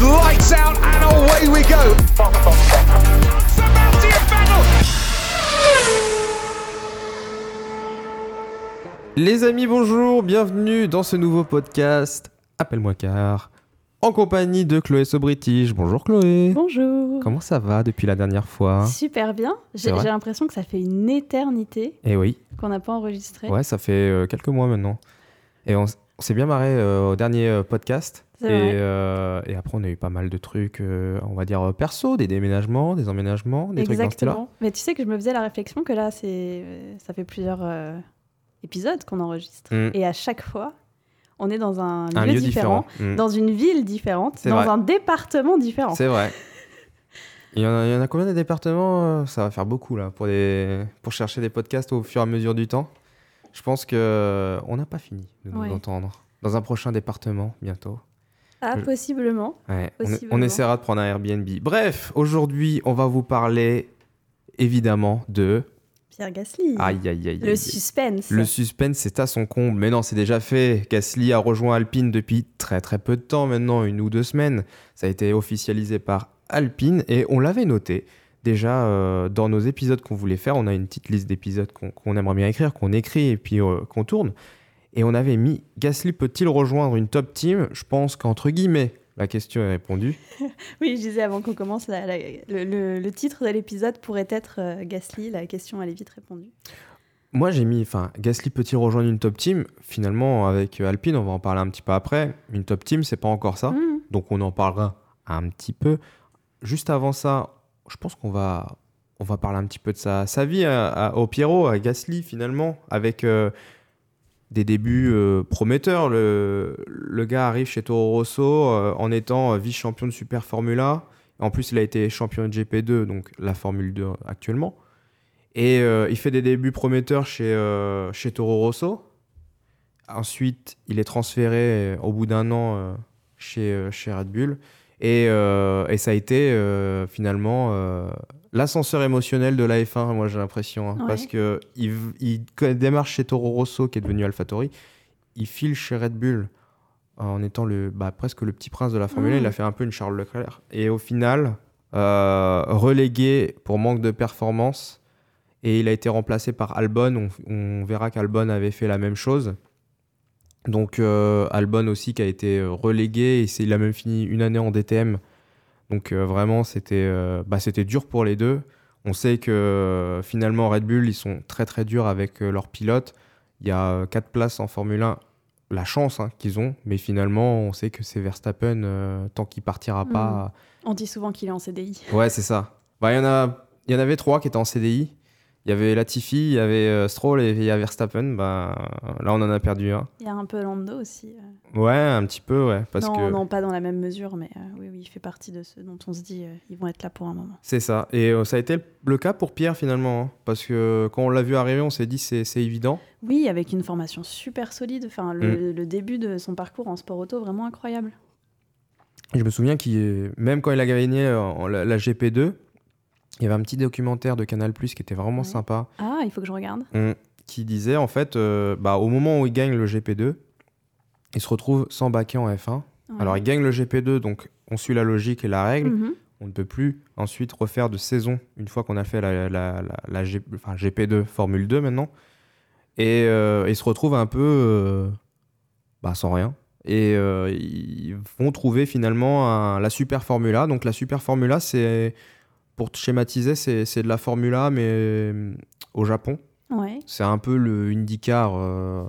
Lights out and away we go. Les amis, bonjour, bienvenue dans ce nouveau podcast Appelle-moi car en compagnie de Chloé Sobritige. Bonjour Chloé. Bonjour. Comment ça va depuis la dernière fois? Super bien. C'est J'ai vrai? j'ai l'impression que ça fait une éternité Eh oui, qu'on n'a pas enregistré. ouais, ça fait euh, quelques mois maintenant. Et on s'est bien marré euh, au dernier euh, podcast. Et, euh, et après, on a eu pas mal de trucs, euh, on va dire euh, perso, des déménagements, des emménagements, des trucs dans ce. Exactement. Mais tu sais que je me faisais la réflexion que là, c'est, ça fait plusieurs euh, épisodes qu'on enregistre. Mm. Et à chaque fois, on est dans un, Un lieu, lieu différent, différent. Mm. dans une ville différente, dans vrai. un département différent. C'est vrai. Il y, en a, il y en a combien de départements Ça va faire beaucoup là pour, des, pour chercher des podcasts au fur et à mesure du temps. Je pense que on n'a pas fini de nous Ouais. entendre. Dans un prochain département, bientôt. Ah, possiblement. Ouais, on, Possiblement. on essaiera de prendre un Airbnb. Bref, aujourd'hui, on va vous parler évidemment de. Pierre Gasly. Aïe, aïe, aïe. aïe, Le suspense. Le suspense, c'est à son comble. Mais non, c'est déjà fait. Gasly a rejoint Alpine depuis très très peu de temps maintenant, une ou deux semaines. Ça a été officialisé par Alpine et on l'avait noté. Déjà, euh, dans nos épisodes qu'on voulait faire, on a une petite liste d'épisodes qu'on qu'on aimerait bien écrire, qu'on écrit et puis euh, qu'on tourne. Et on avait mis Gasly peut-il rejoindre une top team? Je pense qu'entre guillemets, la question est répondue. Oui, je disais avant qu'on commence, la- la- le, le- le titre de l'épisode pourrait être euh, Gasly. La question, elle est vite répondue. Moi, j'ai mis, enfin, Gasly peut-il rejoindre une top team? Finalement, avec Alpine, on va en parler un petit peu après. Une top team, c'est pas encore ça. Mhm. Donc on en parlera un petit peu. Juste avant ça, je pense qu'on va, on va parler un petit peu de sa, sa vie à- à- au Pierrot, à Gasly finalement, avec euh, des débuts euh, prometteurs. Le, gars arrive chez Toro Rosso euh, en étant euh, vice-champion de Super Formula. En plus, il a été champion de GP2, donc la Formule 2 actuellement. Et il fait des débuts prometteurs chez, chez Toro Rosso. Ensuite, il est transféré au bout d'un an chez, chez Red Bull. Et, ça a été finalement l'ascenseur émotionnel de la F1, moi j'ai l'impression. hein, Ouais. Parce que il, il démarre chez Toro Rosso, qui est devenu AlphaTauri. Il file chez Red Bull en étant le, bah, presque le petit prince de la Formule 1. Mm. Il a fait un peu une Charles Leclerc. Et au final, euh, relégué pour manque de performance. Et il a été remplacé par Albon. On, on verra qu'Albon avait fait la même chose. Donc euh, Albon aussi qui a été euh, relégué et il a même fini une année en DTM. Donc euh, vraiment c'était euh, bah, c'était dur pour les deux. On sait que euh, finalement Red Bull ils sont très très durs avec leurs pilotes. Il y a quatre places en Formule 1, la chance hein, qu'ils ont, mais finalement on sait que c'est Verstappen euh, tant qu'il partira pas. On dit souvent qu'il est en CDI. Ouais c'est ça. Bah il y en a il y en avait trois qui étaient en CDI. Il y avait Latifi, il y avait euh, Stroll et il y a Verstappen. Bah là on en a perdu un. Il y a un peu Lando aussi. euh. Ouais, un petit peu, ouais. Parce non, que non, pas dans la même mesure, mais euh, oui, oui, il fait partie de ceux dont on se dit euh, ils vont être là pour un moment. c'est ça. Et euh, ça a été le cas pour Pierre finalement. hein. Parce que quand on l'a vu arriver, on s'est dit c'est c'est évident. Oui, avec une formation super solide. Enfin, Mm. le, le début de son parcours en sport auto, vraiment incroyable. Je me souviens qu'il, même quand il a gagné la GP2, il y avait un petit documentaire de Canal Plus qui était vraiment Ouais. sympa. Ah, il faut que je regarde. qui disait en fait, euh, bah, au moment où il gagne le GP2, il se retrouve sans baquet en F1. Ouais. Alors il gagne le GP2, donc on suit la logique et la règle. Mhm. On ne peut plus ensuite refaire de saison une fois qu'on a fait la, la- la- la G- enfin, GP2 Formule 2 maintenant. Et euh, ils se retrouvent un peu euh, bah, sans rien. Et euh, ils vont trouver finalement un- la Super Formula. Donc la Super Formula, c'est, pour te schématiser, c'est, de la Formula mais euh, au Japon. Ouais. C'est un peu le IndyCar euh,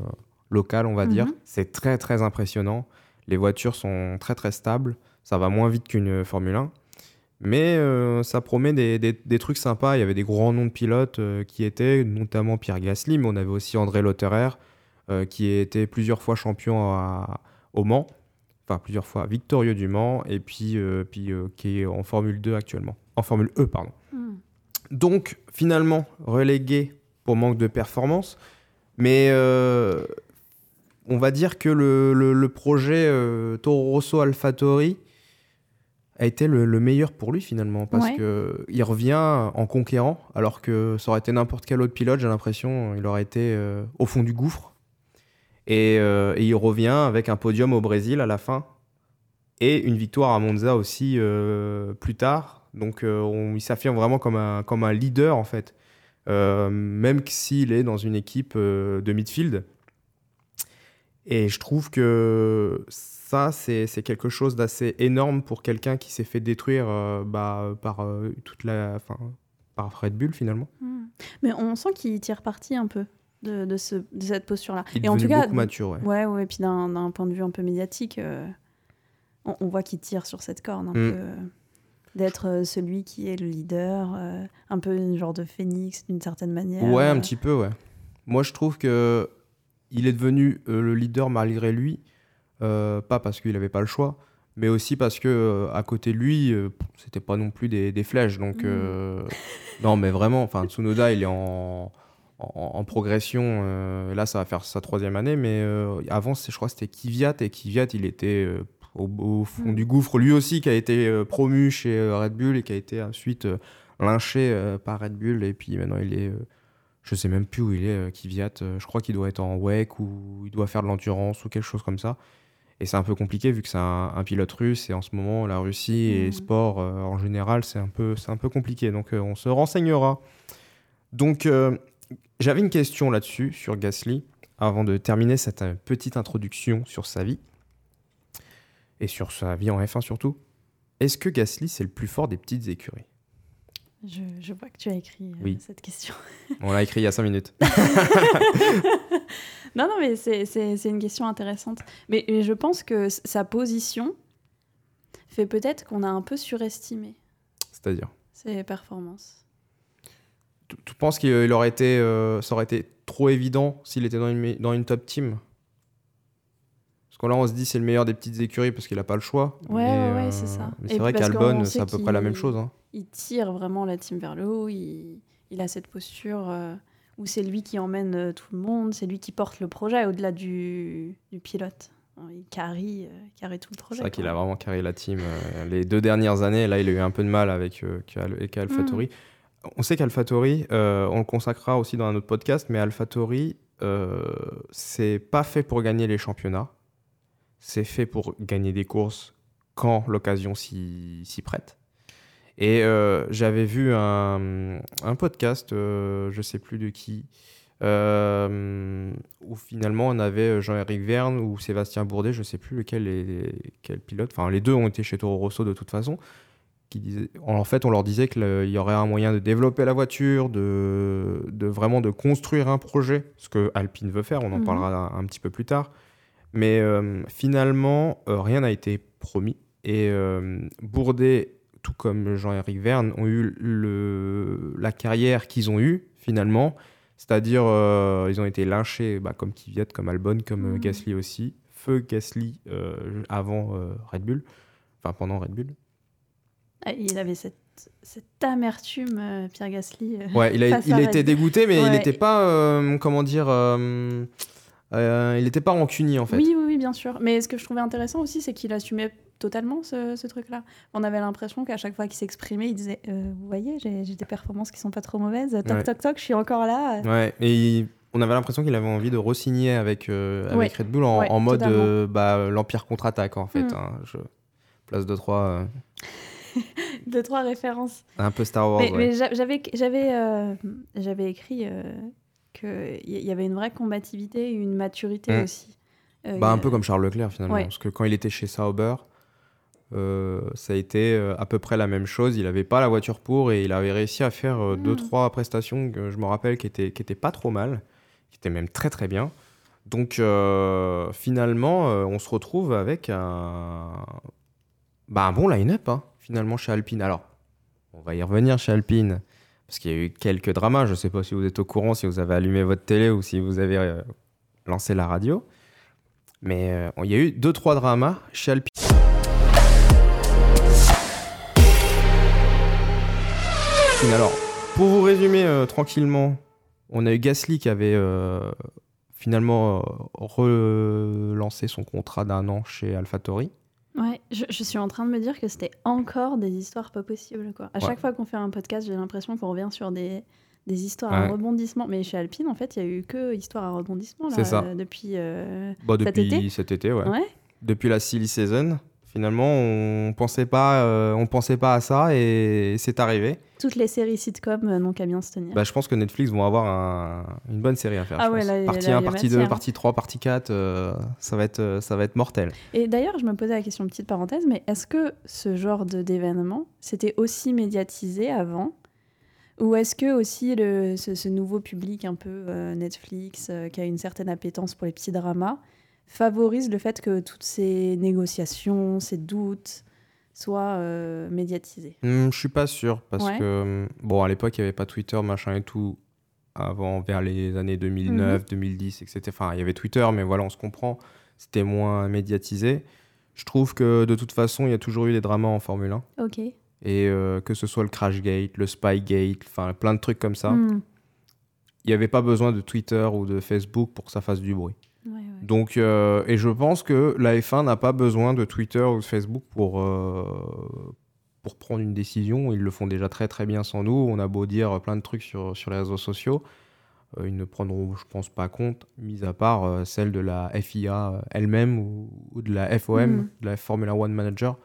local, on va dire. Mhm. C'est très très impressionnant. Les voitures sont très très stables. Ça va moins vite qu'une Formule 1. Mais euh, ça promet des, des- des trucs sympas. Il y avait des grands noms de pilotes euh, qui étaient, notamment Pierre Gasly, mais on avait aussi André Lotterer, qui était plusieurs fois champion à- au Mans. Enfin, plusieurs fois victorieux du Mans, et puis, puis qui est en Formule 2 actuellement. En Formule E, pardon. Mhm. Donc, finalement, relégué pour manque de performance. Mais euh, on va dire que le, le- le projet euh, Toro Rosso AlphaTauri a été le, le meilleur pour lui finalement parce Ouais. que il revient en conquérant alors que ça aurait été n'importe quel autre pilote j'ai l'impression il aurait été euh, au fond du gouffre et, euh, et il revient avec un podium au Brésil à la fin et une victoire à Monza aussi euh, plus tard. Donc euh, on- il s'affirme vraiment comme un, comme un leader en fait, Euh, même s'il est dans une équipe euh, de midfield. Et je trouve que ça, c'est c'est quelque chose d'assez énorme pour quelqu'un qui s'est fait détruire euh, bah, par euh, toute la, enfin, par Red Bull finalement. Hmm. Mais on sent qu'il tire parti un peu de, de, ce, de cette posture-là. Et en tout cas, beaucoup mature. Ouais. ouais, ouais, puis d'un d'un point de vue un peu médiatique, euh, on, on voit qu'il tire sur cette corde un Mm. peu. D'être euh, celui qui est le leader, euh, un peu une genre de phénix d'une certaine manière. Ouais, un euh. petit peu, ouais. Moi, je trouve que il est devenu euh, le leader malgré lui, euh, pas parce qu'il n'avait pas le choix, mais aussi parce que à côté de lui, c'était pas non plus des, des flèches. Donc, Mm. non, mais vraiment, enfin, Tsunoda, il est en, en, en progression. là, ça va faire sa troisième année, mais avant, je crois, c'était Kvyat et Kvyat, il était au, au fond Mm. du gouffre, lui aussi, qui a été euh, promu chez euh, Red Bull et qui a été ensuite euh, lynché par Red Bull, et puis maintenant, il est je sais même plus où il est, euh, Kvyat. Euh, je crois qu'il doit être en WEC ou il doit faire de l'endurance ou quelque chose comme ça. Et c'est un peu compliqué vu que c'est un, un pilote russe et en ce moment, la Russie et sports euh, en général, c'est un, peu- c'est un peu compliqué. Donc on se renseignera. Donc j'avais une question là-dessus, sur Gasly, avant de terminer cette petite introduction sur sa vie et sur sa vie en F1 surtout. Est-ce que Gasly, c'est le plus fort des petites écuries? Je, je vois que tu as écrit euh, cette question. On l'a écrit il y a 5 minutes. Non, non, mais c'est- une question intéressante. Mais, mais je pense que sa position fait peut-être qu'on a un peu surestimé C'est-à-dire? Ses performances. Tu, tu penses qu'il il aurait été, euh, ça aurait été trop évident s'il était dans une, dans une top team? Que là, on se dit c'est le meilleur des petites écuries parce qu'il n'a pas le choix. Ouais, mais, ouais, euh, c'est ça. Mais c'est vrai qu'Albon, c'est à peu près la même chose. hein. Il tire vraiment la team vers le haut. Il, il a cette posture euh, où c'est lui qui emmène euh, tout le monde, c'est lui qui porte le projet au-delà du, du pilote. Il carry, carry tout le projet. C'est vrai qu'il a vraiment carré la team les deux dernières années. Là, il a eu un peu de mal avec, AlphaTauri. Mm. On sait qu'AlphaTauri, euh, on le consacrera aussi dans un autre podcast, mais AlphaTauri, euh, c'est pas fait pour gagner les championnats. C'est fait pour gagner des courses quand l'occasion s'y prête. Et euh, j'avais vu un, un podcast, euh, je sais plus de qui, euh, où finalement on avait Jean-Éric Verne ou Sébastien Bourdet, je sais plus lequel est quel pilote. Enfin, les deux ont été chez Toro Rosso de toute façon. Qui disait, en fait, on leur disait qu'il y aurait un moyen de développer la voiture, de, de vraiment de construire un projet, ce que Alpine veut faire. On en Mhm. parlera un, un petit peu plus tard. Mais euh, finalement, euh, rien n'a été promis. Et euh, Bourdet, tout comme Jean-Éric Verne, ont eu le, la carrière qu'ils ont eue finalement. C'est-à-dire, ils ont été lynchés, bah, comme Kvyat, comme Albon, comme Mhm. Gasly aussi. Feu Gasly avant Red Bull, enfin pendant Red Bull. Ah, Il avait cette, cette amertume, euh, Pierre Gasly. euh. Ouais, il a, Bull. dégoûté, mais il n'était pas, euh, comment dire, euh, il n'était pas rancunier en fait. Oui, oui, oui, bien sûr. Mais ce que je trouvais intéressant aussi, c'est qu'il assumait totalement ce, ce truc-là. On avait l'impression qu'à chaque fois qu'il s'exprimait, il disait Euh, Vous voyez, j'ai des performances qui sont pas trop mauvaises. Toc, Ouais. toc, toc, je suis encore là. Ouais, et il- on avait l'impression qu'il avait envie de re-signer avec, euh, avec Ouais. Red Bull en, Ouais, en mode bah, l'Empire contre-attaque en fait. Mm. hein. Je- Place de 3, Deux, trois références. un peu Star Wars. mais ouais. mais j'a- j'avais j'avais euh, j'avais écrit euh, qu'il y avait une vraie combativité et une maturité Mm. aussi. Euh, Bah, un peu comme Charles Leclerc finalement. Ouais. Parce que quand il était chez Sauber, euh, ça a été euh, à peu près la même chose. Il n'avait pas la voiture pour et il avait réussi à faire euh, deux, Mm. trois prestations que je me rappelle qui étaient, qui étaient pas trop mal, qui étaient même très très bien. Donc euh, finalement, on se retrouve avec un, bah, un bon line-up hein, finalement chez Alpine. Alors, on va y revenir chez Alpine. Parce qu'il y a eu quelques dramas, je ne sais pas si vous êtes au courant, si vous avez allumé votre télé ou si vous avez euh, lancé la radio. Mais euh, il y a eu deux trois dramas chez Alpine. Alors, pour vous résumer euh, tranquillement, on a eu Gasly qui avait finalement relancé son contrat d'un an chez AlphaTauri. Ouais, je, je suis en train de me dire que c'était encore des histoires pas possibles. Quoi. À Ouais. chaque fois qu'on fait un podcast, j'ai l'impression qu'on revient sur des, des histoires à rebondissement. Mais chez Alpine, en fait, il y a eu que histoires à rebondissement là, C'est ça. euh, depuis. euh, Bah, Cet depuis été cet été. Ouais. Depuis la silly season. Finalement, on pensait pas, euh, on pensait pas à ça et c'est arrivé. Toutes les séries sitcom euh, n'ont qu'à bien se tenir. Bah, je pense que Netflix vont avoir un- une bonne série à faire. Ah ouais, là, partie là, 1, il y a partie 2, matière. partie 3, partie 4, euh, ça, va être, ça va être mortel. Et d'ailleurs, je me posais la question, petite parenthèse, mais est-ce que ce genre d'événement, c'était aussi médiatisé avant? Ou est-ce que aussi le, ce, ce nouveau public un peu euh, Netflix, qui a une certaine appétence pour les petits dramas, favorise le fait que toutes ces négociations, ces doutes soient euh, médiatisés Hmm, je suis pas sûr parce Ouais. que hum, bon à l'époque il y avait pas Twitter machin et tout avant vers les années 2009 Mhm. 2010 etc enfin il y avait Twitter mais voilà on se comprend c'était moins médiatisé je trouve que de toute façon il y a toujours eu des dramas en Formule 1 Ok. et euh, que ce soit le Crashgate le Spygate enfin plein de trucs comme ça Hmm. il n'y avait pas besoin de Twitter ou de Facebook pour que ça fasse du bruit Ouais, ouais. donc euh, et je pense que la F1 n'a pas besoin de Twitter ou de Facebook pour euh, pour prendre une décision. Ils le font déjà très très bien sans nous. On a beau dire plein de trucs sur, sur les réseaux sociaux. euh, ils ne prendront, je pense, pas compte, mis à part celle de la FIA elle-même ou, ou de la FOM, Mhm. de la Formula One Manager.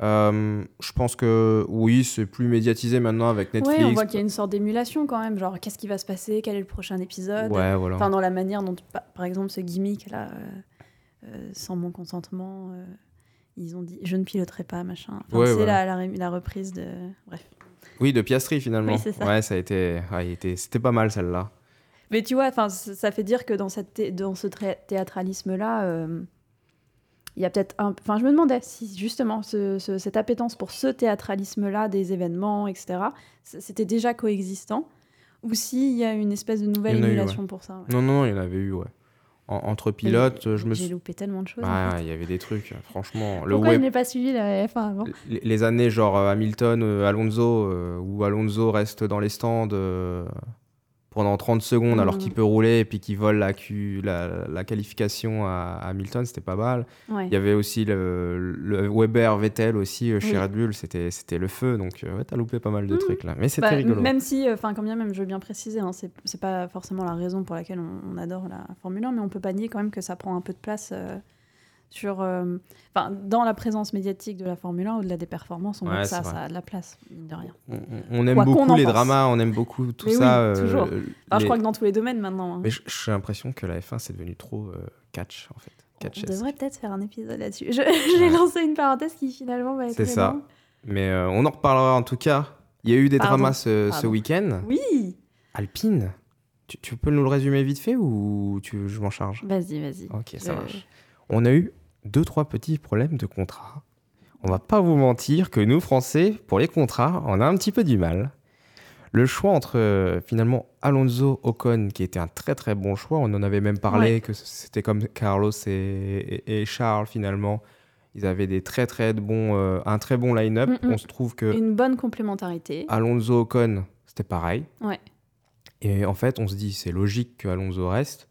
Euh, je pense que oui, c'est plus médiatisé maintenant avec Netflix. Ouais, on voit qu'il y a une sorte d'émulation quand même, genre qu'est-ce qui va se passer, quel est le prochain épisode? Ouais, voilà. Enfin, dans la manière dont, pa- par exemple, ce gimmick là, euh, euh, sans mon consentement, euh, ils ont dit je ne piloterai pas, machin. Enfin, Ouais, c'est voilà. la, la, la reprise de. Bref. Oui, de Piastri finalement. Oui, ça. Ouais, ça a été, était- c'était pas mal celle-là. Mais tu vois, ça fait dire que dans, cette thé- dans ce théâtralisme-là, euh, il y a peut-être un. Enfin, je me demandais si justement ce- ce- cette appétence pour ce théâtralisme-là des événements, etc., c'était déjà coexistant, ou s'il y a une espèce de nouvelle eu, émulation pour ça. ouais. Non, non, il y en avait eu, ouais. En- entre pilotes, je me J'ai suis. loupé tellement de choses. en fait. il y avait des trucs, franchement. Le Pourquoi web, il n'est pas suivi la F1 avant les, les années genre euh, Hamilton, euh, Alonso, euh, où Alonso reste dans les stands euh, pendant 30 secondes alors qu'il peut rouler et puis qu'il vole la, Q- la, la qualification à, à Hamilton, c'était pas mal. Ouais. Il y avait aussi le, le Weber Vettel aussi euh, chez Oui. Red Bull, c'était le feu. Donc euh, ouais, t'as loupé pas mal de Mhm. trucs là. Mais c'était Bah, rigolo. Même si, enfin, quand bien même, je veux bien préciser, hein, c'est c'est pas forcément la raison pour laquelle on, on adore la Formule 1, mais on peut pas nier quand même que ça prend un peu de place euh, sur, euh, enfin, dans la présence médiatique de la Formule 1, au-delà des performances, on voit Ouais, que ça, c'est vrai. ça a de la place, mine de rien. On, aime Quoi beaucoup les pense. dramas, on aime beaucoup tout Mais oui, ça. toujours. euh, Enfin, les- je crois que dans tous les domaines maintenant. hein. Mais j'ai l'impression que la F1 c'est devenu trop euh, catch en fait. Catch on devrait peut-être faire un épisode là-dessus. J'ai Ouais. lancé une parenthèse qui finalement va être. C'est ça. Mais euh, on en reparlera en tout cas. Il y a eu des Pardon. dramas ce, ce week-end. Oui. Alpine, tu, tu peux nous le résumer vite fait ou tu, je m'en charge Vas-y, vas-y. Ok, ça Je- marche. On a eu deux, trois petits problèmes de contrat. On va pas vous mentir que nous, Français, pour les contrats, on a un petit peu du mal. Le choix entre euh, finalement Alonso Ocon, qui était un très très bon choix, on en avait même parlé Ouais. que c'était comme Carlos et, et- et Charles finalement. Ils avaient des très très bons, euh, un très bon line-up. Mm, mm. On se trouve que Une bonne complémentarité. Alonso Ocon, c'était pareil. Ouais. Et en fait, on se dit, c'est logique que Alonso reste.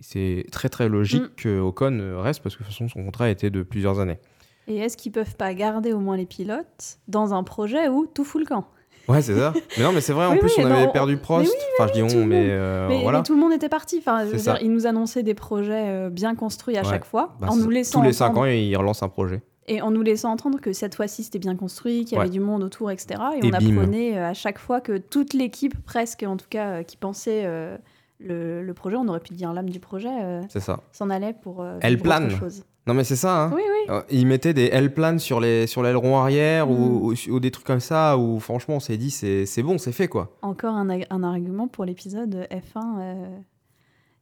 C'est très très logique Mm. que Ocon reste parce que de toute façon, son contrat était de plusieurs années. Et est-ce qu'ils peuvent pas garder au moins les pilotes dans un projet où tout fout le camp? Ouais, c'est ça. mais non, mais c'est vrai, en Oui, plus, oui, on avait perdu Prost. oui, enfin, je dis on, mais euh, mais, voilà. mais tout le monde était parti. Enfin, je C'est veux ça. dire, ils nous annonçaient des projets euh, bien construits à Ouais. chaque fois, Bah, en nous laissant Tous les 5 entendre- ans, il relance un projet. et en nous laissant entendre que cette fois-ci c'était bien construit, qu'il y Ouais. avait du monde autour, etc. Et, Et on bim. apprenait euh, à chaque fois que toute l'équipe, presque en tout cas, qui pensait euh, le, le projet, on aurait pu dire l'âme du projet, euh, C'est ça. s'en allait pour euh, Elle autre plane. chose. Non, mais c'est ça. Hein. Oui, oui. Euh, Ils mettaient des L-planes sur les sur l'aileron arrière Mm. ou, ou, ou des trucs comme ça où franchement on s'est dit c'est c'est bon, c'est fait quoi. Encore un, argument pour l'épisode F1, euh,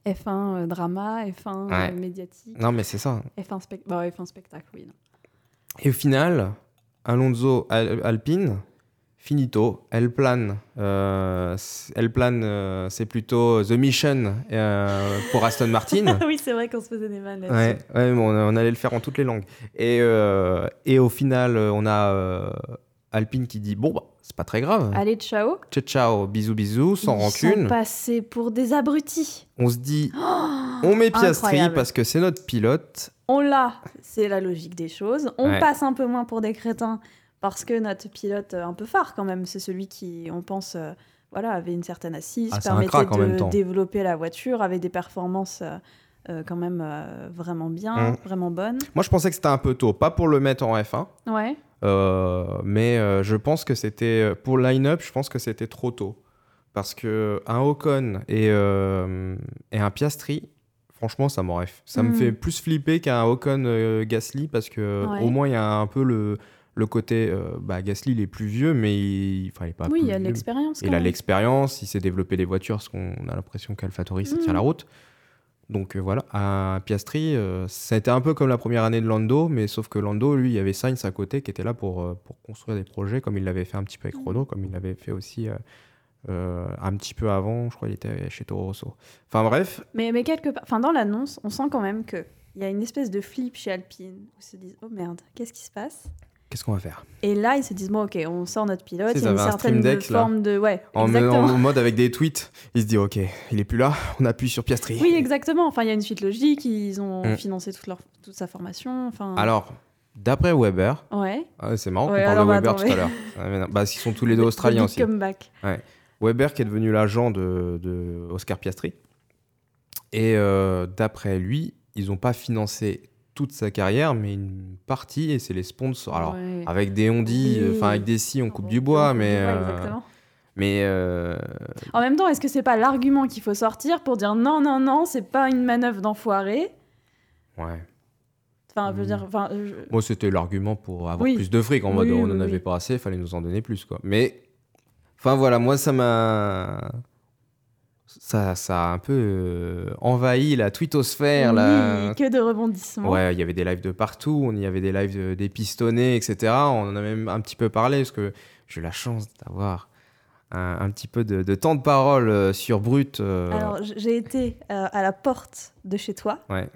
F1 euh, drama, F1 Ouais. euh, médiatique, Non, mais c'est ça. F1, spec- bah, F1 spectacle, oui. non. Et au final, Alonso Al- Alpine, finito. L-Plan, euh, c- L-Plan, euh, c'est plutôt The Mission euh, pour Aston Martin. oui, c'est vrai qu'on se faisait des ouais, ouais, bon, on, allait le faire en toutes les langues. Et, et au final, on a Alpine qui dit Bon, bah, c'est pas très grave. Allez, ciao. Ciao, ciao, bisous, bisous, sans Ils rancune. sont passés pour des abrutis. On se dit On met Piastri Incroyable. parce que c'est notre pilote. On l'a, c'est la logique des choses. On Ouais. passe un peu moins pour des crétins parce que notre pilote euh, un peu phare quand même, c'est celui qui, on pense, euh, voilà, avait une certaine assise, Ah, un permettait de développer la voiture, avait des performances euh, quand même euh, vraiment bien, Mm. vraiment bonne. Moi, je pensais que c'était un peu tôt. Pas pour le mettre en F1, Ouais. mais je pense que c'était. Pour line-up, je pense que c'était trop tôt. Parce que un Ocon et, et un Piastri, franchement, ça m'aurait. Ça me Mm. fait plus flipper qu'un Ocon Gasly parce que Ouais. au moins, il y a un peu le, le côté. euh, bah, Gasly, il est plus vieux, mais il. Enfin, il est pas oui, il a l'expérience. Il a l'expérience, il s'est développé des voitures, parce qu'on a l'impression qu'AlphaTauri, ça tient Mm. la route. Donc euh, voilà, à Piastri, euh, ça a été un peu comme la première année de Lando, mais sauf que Lando, lui, il y avait Sainz à côté qui était là pour, euh, pour construire des projets, comme il l'avait fait un petit peu avec Mm. Renault, comme il l'avait fait aussi euh, un petit peu avant, je crois qu'il était chez Toro Rosso. Enfin bref, Mais, mais quelque part, enfin dans l'annonce, on sent quand même que il y a une espèce de flip chez Alpine où ils se disent oh merde, qu'est-ce qui se passe? Qu'est-ce qu'on va faire Et là, ils se disent bon ok, on sort notre pilote, Si, il y ils a une certaine là. forme de ouais, en, exactement. en mode avec des tweets, il se dit ok, il est plus là, on appuie sur Piastri. Oui, exactement. Enfin, il y a une suite logique. Ils ont Mm. financé toute, leur, toute sa formation. Enfin, Alors, d'après Weber, ouais. ah, c'est marrant Ouais, qu'on parle de Weber attends, tout à l'heure. Ah, Bah, ils sont tous les deux australiens aussi. Comeback. Weber qui est devenu l'agent de, de Oscar Piastri. Et euh, d'après lui, ils n'ont pas financé toute sa carrière, mais une partie, et c'est les sponsors. Alors, Ouais. avec des on dit, Oui. enfin avec des si, on coupe du bois, mais. euh, mais euh, En même temps, est-ce que c'est pas l'argument qu'il faut sortir pour dire non, non, non, c'est pas une manœuvre d'enfoiré? Ouais. Enfin, je veux Mm. dire, enfin, je- Moi, c'était l'argument pour avoir Oui. plus de fric. En mode, on n'en avait pas assez, il fallait nous en donner plus, quoi. Mais. Enfin, voilà, moi, ça m'a. Ça, ça a un peu euh, envahi la twittosphère, la, oui, que de rebondissements. Ouais, il y avait des lives de partout, on y avait des lives de- des pistonnés, etc. On en a même un petit peu parlé parce que j'ai eu la chance d'avoir un, un petit peu de, de temps de parole euh, sur Brut. euh, Alors, j'ai été euh, à la porte de chez toi ouais,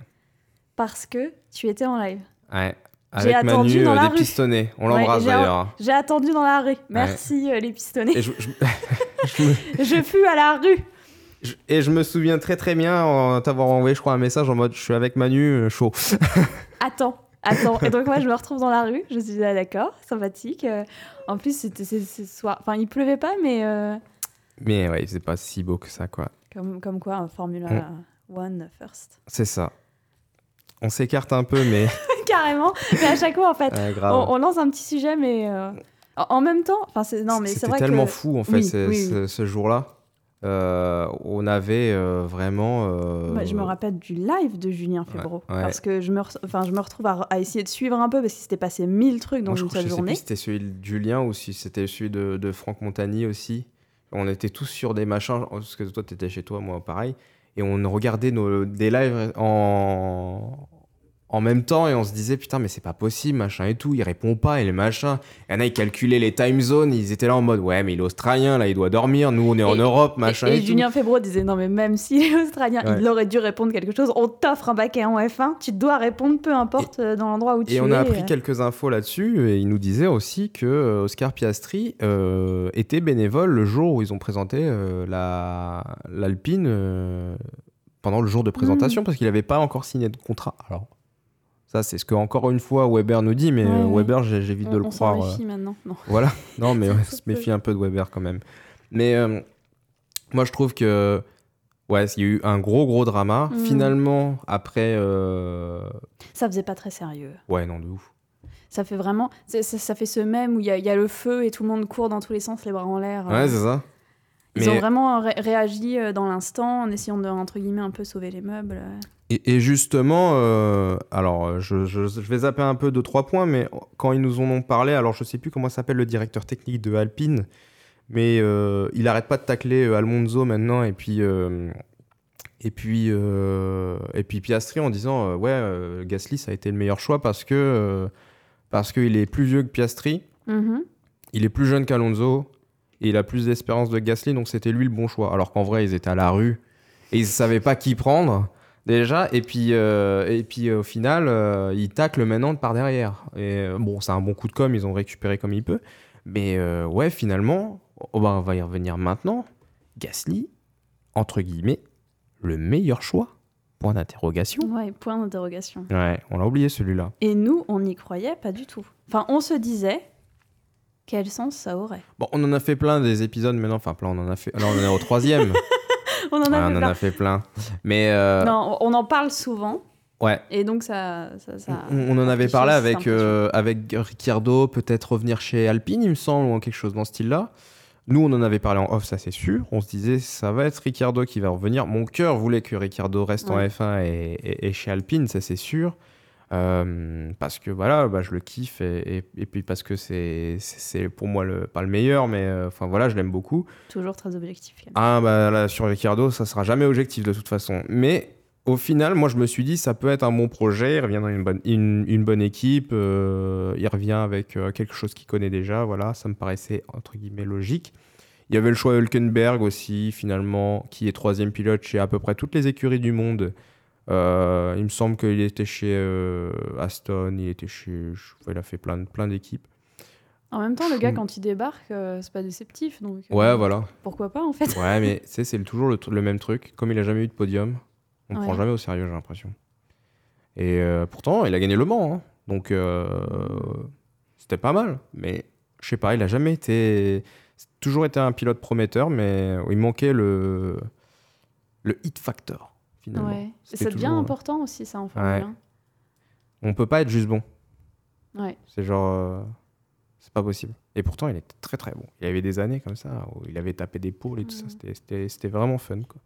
parce que tu étais en live. ouais. J'ai Avec attendu Manu dans euh, la des rue. pistonnés. On l'embrasse d'ailleurs. J'ai attendu dans la rue. Merci, euh, les pistonnés. Et je, je- je me, je fus à la rue. Et je me souviens très très bien en t'avoir envoyé, je crois, un message en mode je suis avec Manu, euh, chaud. Attends, attends. Et donc, moi, je me retrouve dans la rue. Je suis ah, d'accord, sympathique. Euh, en plus, c'était c'est soir. Enfin, il pleuvait pas, mais euh, Mais ouais, c'est pas si beau que ça, quoi. comme, comme quoi, un Formula Mm. One first. C'est ça. On s'écarte un peu, mais Carrément. Mais à chaque fois, en fait, euh, on, on lance un petit sujet, mais euh, en même temps, enfin, c'est non, mais c'est C'était vrai tellement que fou en fait Oui, ce, oui, ce- ce jour-là. Euh, on avait euh, vraiment. euh, je me rappelle du live de Julien Febro. ouais. Parce que je me, re- enfin, je me retrouve à, à essayer de suivre un peu parce qu'il s'était passé mille trucs dans moi, une seule je sais plus journée. si c'était celui de Julien ou si c'était celui de, de Franck Montagny aussi. On était tous sur des machins, parce que toi, tu étais chez toi, moi, pareil. Et on regardait nos, des lives en, en même temps et on se disait, putain, mais c'est pas possible, machin et tout. Il répond pas et les machins. Il y en a, ils calculaient les time zones. Ils étaient là en mode, ouais, mais il est australien, là, il doit dormir. Nous, on est en Europe, machin et, et, et. Julien Febro disait non mais même s'il est australien, Ouais. il aurait dû répondre quelque chose. On t'offre un baquet en F1, tu dois répondre peu importe euh, dans l'endroit où tu es. Et on a appris euh. quelques infos là-dessus, et il nous disait aussi que euh, Oscar Piastri euh, était bénévole le jour où ils ont présenté euh, la l'Alpine euh, pendant le jour de présentation, parce qu'il n'avait pas encore signé de contrat. Alors, ça, c'est ce que, encore une fois, Weber nous dit, mais Ouais, euh. Weber, j'évite On, de le on croire. euh, méfie maintenant. Non. voilà. Non, mais Ça se méfie un peu de Weber quand même. Mais euh, moi, je trouve que. Ouais, il y a eu un gros, gros drama. Mm. Finalement, après. euh, Ça faisait pas très sérieux. Ouais, non, de ouf. Ça fait vraiment. Ça, ça fait ce même où il y, y a le feu et tout le monde court dans tous les sens, les bras en l'air. Ouais, c'est ça. Ils Mais- ont vraiment ré- réagi euh, dans l'instant en essayant de, entre guillemets, un peu sauver les meubles. Et, et justement, euh, alors je, je- je vais zapper un peu de trois points, mais quand ils nous en ont parlé, alors je sais plus comment s'appelle le directeur technique de Alpine, mais euh, il arrête pas de tacler euh, Alonso maintenant et puis euh, et puis euh, et puis Piastri en disant euh, ouais euh, Gasly ça a été le meilleur choix parce que euh, parce qu'il est plus vieux que Piastri, Mhm. il est plus jeune qu'Alonso et il a plus d'espérance de Gasly donc c'était lui le bon choix. Alors qu'en vrai ils étaient à la rue et ils savaient pas qui prendre déjà. Et puis euh, et puis euh, au final euh, ils taclent maintenant par derrière. Et euh, bon c'est un bon coup de com ils ont récupéré comme il peut mais euh, ouais finalement oh, bah, on va y revenir maintenant. Gasly entre guillemets le meilleur choix? Point d'interrogation. Ouais, point d'interrogation. ouais on l'a oublié celui-là. Et nous, on n'y croyait pas du tout. Enfin, on se disait quel sens ça aurait? bon on en a fait plein des épisodes maintenant enfin plein on en a fait là on en est au troisième On en a Ouais, fait on en plein. a fait plein. Mais euh, Non, on en parle souvent. ouais, Et donc, ça. ça, ça on, on en avait parlé avec, euh, avec Ricciardo, peut-être revenir chez Alpine, il me semble, ou quelque chose dans ce style-là. Nous, on en avait parlé en off, ça c'est sûr. On se disait, ça va être Ricciardo qui va revenir. Mon cœur voulait que Ricciardo reste en Ouais. F1 et, et- et chez Alpine, ça c'est sûr. Euh, parce que voilà, bah, je le kiffe et, et- et puis parce que c'est c'est- pour moi le, pas le meilleur, mais euh, enfin voilà, je l'aime beaucoup. Toujours très objectif. quand même. Ah bah là sur Ricciardo, ça sera jamais objectif de toute façon. Mais au final, moi je me suis dit ça peut être un bon projet. Il revient dans une bonne, une, une bonne équipe. euh, il revient avec quelque chose qu'il connaît déjà. Voilà, ça me paraissait entre guillemets logique. Il y avait le choix Hülkenberg aussi finalement, qui est troisième pilote chez à peu près toutes les écuries du monde. Euh, il me semble qu'il était chez euh, Aston, il était chez, il a fait plein, plein d'équipes. En même temps, le gars, quand il débarque, euh, c'est pas déceptif. Donc, euh, Ouais, voilà. Pourquoi pas, en fait Ouais, mais tu sais, c'est toujours le, le même truc. Comme il a jamais eu de podium, on ne Ouais. prend jamais au sérieux, j'ai l'impression. Et pourtant, il a gagné Le Mans. hein. Donc, c'était pas mal. Mais je sais pas, il a jamais été. toujours été un pilote prometteur, mais il manquait le, le hit factor, finalement. Ouais. Ça devient toujours, euh, important aussi, ça, en Formule Ouais. 1. On peut pas être juste bon. Ouais. C'est genre. euh, c'est pas possible. Et pourtant, il était très très bon. Il y avait des années comme ça où il avait tapé des pôles et tout ça. C'était- vraiment fun. Quoi.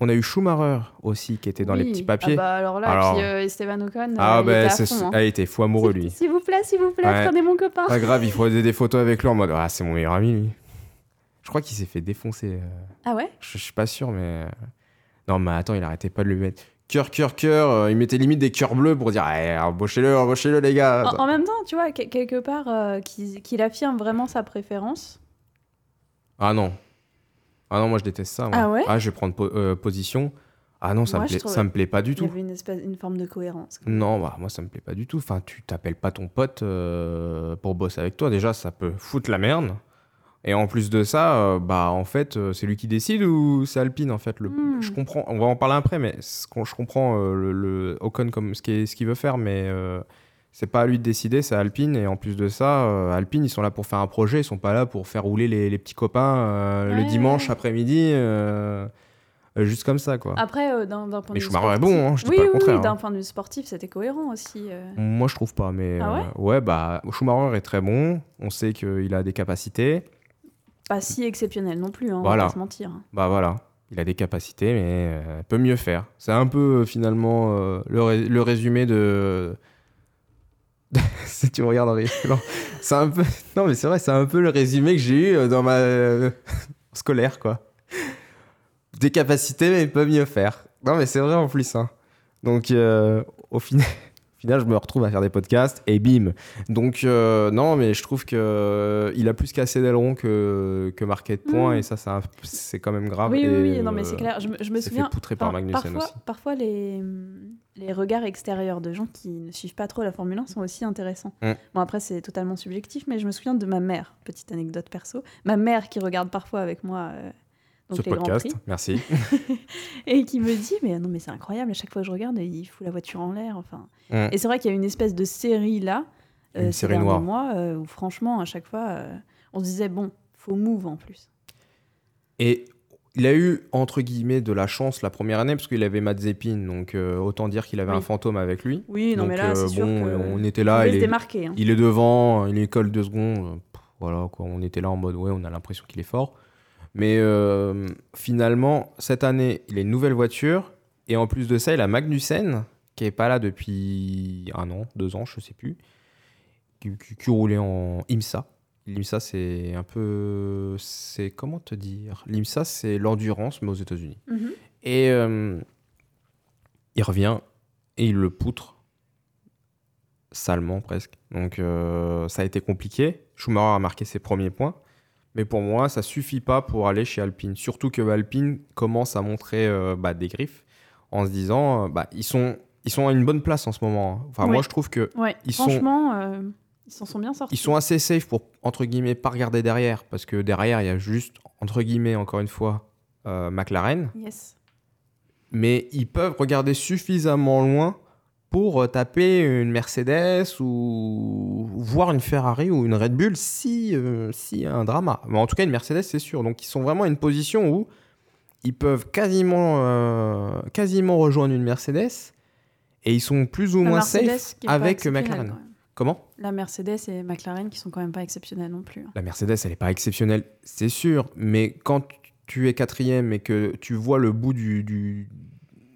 On a eu Schumacher aussi qui était dans les petits papiers. Ah bah alors là, Alors- puis euh, Esteban Ocon, Ah, euh, il bah, était à c'est- fond, hein. ah, il était fou amoureux lui. S'il vous plaît, s'il vous plaît, Ouais. prenez mon copain. Pas grave, il faut des, des photos avec lui en mode Ah, c'est mon meilleur ami lui. Je crois qu'il s'est fait défoncer. euh, Ah ouais? Je, je suis pas sûr, mais. Non, mais attends, il arrêtait pas de lui mettre cœur, cœur, cœur. euh, Il mettait limite des cœurs bleus pour dire Eh, embauchez-le, embauchez-le, les gars. en, en même temps, tu vois, que- quelque part, euh, qu'il affirme vraiment sa préférence. Ah non. Ah non, moi je déteste ça. moi. Ah ouais je vais prendre po- euh, position. Ah non, ça, Moi, me plaît, ça me plaît pas du Il y tout. avait une, espèce, une forme de cohérence. Non, bah, moi ça me plaît pas du tout. Enfin, tu t'appelles pas ton pote euh, pour bosser avec toi. Déjà, ça peut foutre la merde. Et en plus de ça, euh, bah en fait, euh, c'est lui qui décide ou c'est Alpine en fait. Le... Hmm. Je comprends. On va en parler après, mais ce je comprends euh, le, le Ocon comme ce qu'il veut faire, mais c'est pas à lui de décider, c'est Alpine. Et en plus de ça, Alpine, ils sont là pour faire un projet, ils sont pas là pour faire rouler les, les petits copains le dimanche ouais. après-midi, juste comme ça quoi. Après, d'un d'un point Mais de vue Schumacher est bon, hein, je dis oui, pas le oui, contraire, Oui, d'un hein. point de vue sportif, c'était cohérent aussi. Moi, je trouve pas, mais Ah ouais, bah Schumacher est très bon. On sait qu'il a des capacités. Pas si exceptionnel non plus, hein, on Voilà. va pas se mentir. Bah voilà, il a des capacités, mais euh, peut mieux faire. C'est un peu euh, finalement euh, le, ré- le résumé de. si tu me regardes en rigolant, c'est un peu. Non, mais c'est vrai, c'est un peu le résumé que j'ai eu dans ma scolaire, quoi. Des capacités, mais peut mieux faire. Non, mais c'est vrai en plus. Hein. Donc, euh, au final. Final, je me retrouve à faire des podcasts et bim. Donc, euh, non, mais je trouve que euh, il a plus cassé d'aileron que, que marqué de points Mm. et ça, c'est quand même grave. Oui, oui, Et, oui, non, mais euh, c'est clair. Je, me- je me s'est souviens. fait par parfois, aussi. Parfois, les, les regards extérieurs de gens qui ne suivent pas trop la Formule 1 sont aussi intéressants. Mm. Bon, après, c'est totalement subjectif, mais je me souviens de ma mère, petite anecdote perso. Ma mère qui regarde parfois avec moi euh, donc Ce les Grands podcast, Prix merci. et qui me dit Mais non, mais c'est incroyable, à chaque fois que je regarde, il fout la voiture en l'air. Enfin. Mm. Et c'est vrai qu'il y a une espèce de série là, euh, Une série noire. mois, euh, où franchement, à chaque fois, euh, on se disait Bon, faut move en plus. Et il a eu, entre guillemets, de la chance la première année, parce qu'il avait Mazepin, donc euh, autant dire qu'il avait Oui. un fantôme avec lui. Oui, non, Donc, mais là, euh, c'est sûr bon, que. on était là, il est, démarquer. hein. il est devant, il est colle deux secondes. euh, pff, Voilà, quoi, on était là en mode, ouais, on a l'impression qu'il est fort. Mais euh, finalement, cette année, il a une nouvelle voiture, et en plus de ça, il a Magnussen, qui est pas là depuis un an, deux ans, je sais plus, qui, qui- qui roulait en IMSA. L'IMSA, c'est un peu. C'est. Comment te dire? L'IMSA, c'est l'endurance, mais aux États-Unis. Mhm. Et euh, il revient et il le poutre salement presque. Donc euh, ça a été compliqué. Schumacher a marqué ses premiers points. Mais pour moi, ça suffit pas pour aller chez Alpine. Surtout que Alpine commence à montrer euh, bah, des griffes en se disant, euh, bah, ils, sont, ils sont à une bonne place en ce moment. hein. Enfin, Ouais. moi, je trouve que Ouais, Ils sont- franchement, euh, ils s'en sont bien sortis. ils sont assez safe pour, entre guillemets, pas regarder derrière. Parce que derrière, il y a juste, entre guillemets, encore une fois, euh, McLaren. Yes. mais ils peuvent regarder suffisamment loin pour euh, taper une Mercedes ou voir une Ferrari ou une Red Bull si, euh, si un drama. Mais en tout cas, une Mercedes, c'est sûr. Donc, ils sont vraiment à une position où ils peuvent quasiment, euh, quasiment rejoindre une Mercedes et ils sont plus ou La moins Mercedes safe est avec McLaren. Comment? La Mercedes et McLaren qui sont quand même pas exceptionnels non plus. hein. La Mercedes, elle n'est pas exceptionnelle, c'est sûr, mais quand tu es quatrième et que tu vois le bout du, du,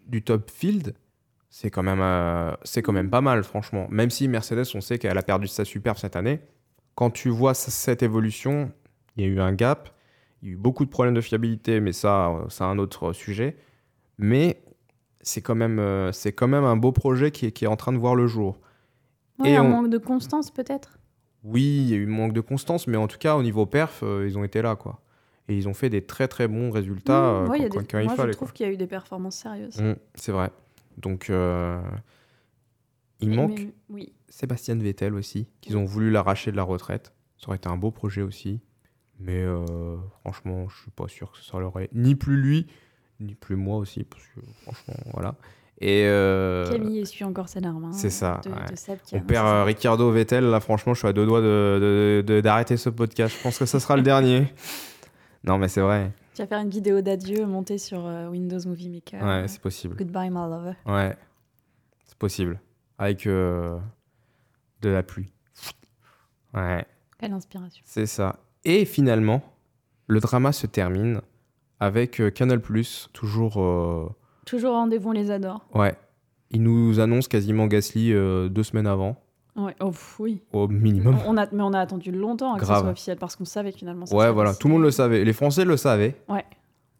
du top field, c'est quand, même, euh, c'est quand même pas mal, franchement. Même si Mercedes, on sait qu'elle a perdu sa superbe cette année, quand tu vois cette évolution, il y a eu un gap, il y a eu beaucoup de problèmes de fiabilité, mais ça, euh, c'est un autre sujet. Mais c'est quand, même, euh, c'est quand même un beau projet qui est, qui est en train de voir le jour. Ouais, Et un on- manque de constance peut-être? Oui, il y a eu manque de constance, mais en tout cas, au niveau perf, euh, ils ont été là, quoi. Et ils ont fait des très très bons résultats euh, Mmh, ouais, il y a quand, des- quand il Moi fallait. je trouve qu'il y a eu des performances sérieuses. quoi. Mm, c'est vrai. Donc, euh, il manque oui. Sébastien Vettel aussi, qu'ils ont voulu l'arracher de la retraite. Ça aurait été un beau projet aussi. Mais euh, franchement, je suis pas sûr que ça leur ait ni plus lui, ni plus moi aussi, parce que franchement, voilà. Et euh, Camille essuie encore ses larmes. hein, c'est ça, De, ouais. de Seb qui on perd euh. Ricardo Vettel, là franchement, je suis à deux doigts de- de- de- d'arrêter ce podcast. Je pense que ça sera le dernier. Non, mais c'est vrai. Tu vas faire une vidéo d'adieu montée sur euh, Windows Movie Maker. Ouais, Euh, c'est possible. Goodbye my lover. Ouais, c'est possible. Avec euh, de la pluie. Ouais, Quelle inspiration. c'est ça. Et finalement, le drama se termine avec euh, Canal+, toujours... euh, Toujours rendez-vous, on les adore. ouais, il nous annonce quasiment Gasly deux semaines avant, Ouais. Oh, oui. au minimum. On a, mais on a attendu longtemps à que Grave. ça soit officiel parce qu'on savait que finalement ça Ouais, voilà, tout le monde le savait. Les Français le savaient. Ouais.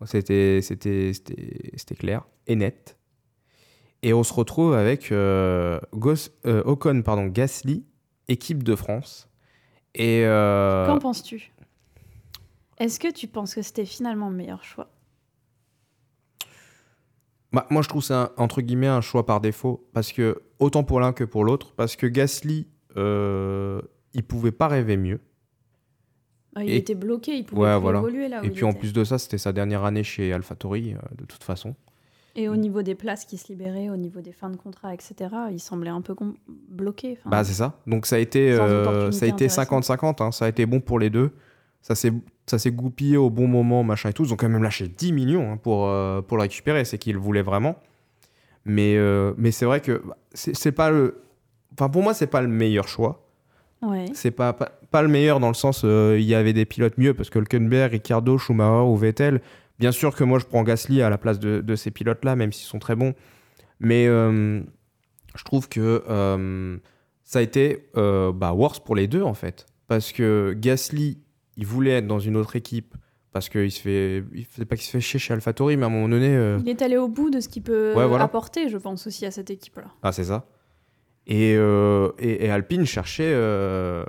C'était, c'était, c'était, c'était clair et net. Et on se retrouve avec euh, euh, Ocon, pardon, Gasly, équipe de France. Et euh, Qu'en penses-tu? Est-ce que tu penses que c'était finalement le meilleur choix? Bah, moi, je trouve ça entre guillemets un choix par défaut parce que autant pour l'un que pour l'autre, parce que Gasly, euh, il pouvait pas rêver mieux. Ah, Il Et- était bloqué, il pouvait Ouais, plus voilà. évoluer là où et il puis en plus de ça, c'était sa dernière année chez AlphaTauri, euh, de toute façon. Et au niveau des places qui se libéraient, au niveau des fins de contrat, etc., il semblait un peu bloqué. Bah, c'est ça. Donc ça a été, euh, ça a été intéressante. 50-50. hein. Ça a été bon pour les deux. Ça s'est, ça s'est goupillé au bon moment, machin et tout. Ils ont quand même lâché 10 millions hein, pour, euh, pour le récupérer. C'est qu'ils le voulaient vraiment. Mais, euh, mais c'est vrai que bah, c'est, pas le. Enfin, pour moi, c'est pas le meilleur choix. Ouais. C'est pas, pas, pas le meilleur dans le sens euh, il y avait des pilotes mieux parce que Hülkenberg, Ricardo, Schumacher ou Vettel. Bien sûr que moi, je prends Gasly à la place de, de ces pilotes-là, même s'ils sont très bons. Mais je trouve que ça a été bah, worse pour les deux, en fait. Parce que Gasly, il voulait être dans une autre équipe parce qu'il se fait. Il fait pas qu'il se fait chier chez AlphaTauri, mais à un moment donné. euh, Il est allé au bout de ce qu'il peut Ouais, voilà. apporter, je pense, aussi à cette équipe-là. Ah, c'est ça. Et, euh, et, et Alpine cherchait euh,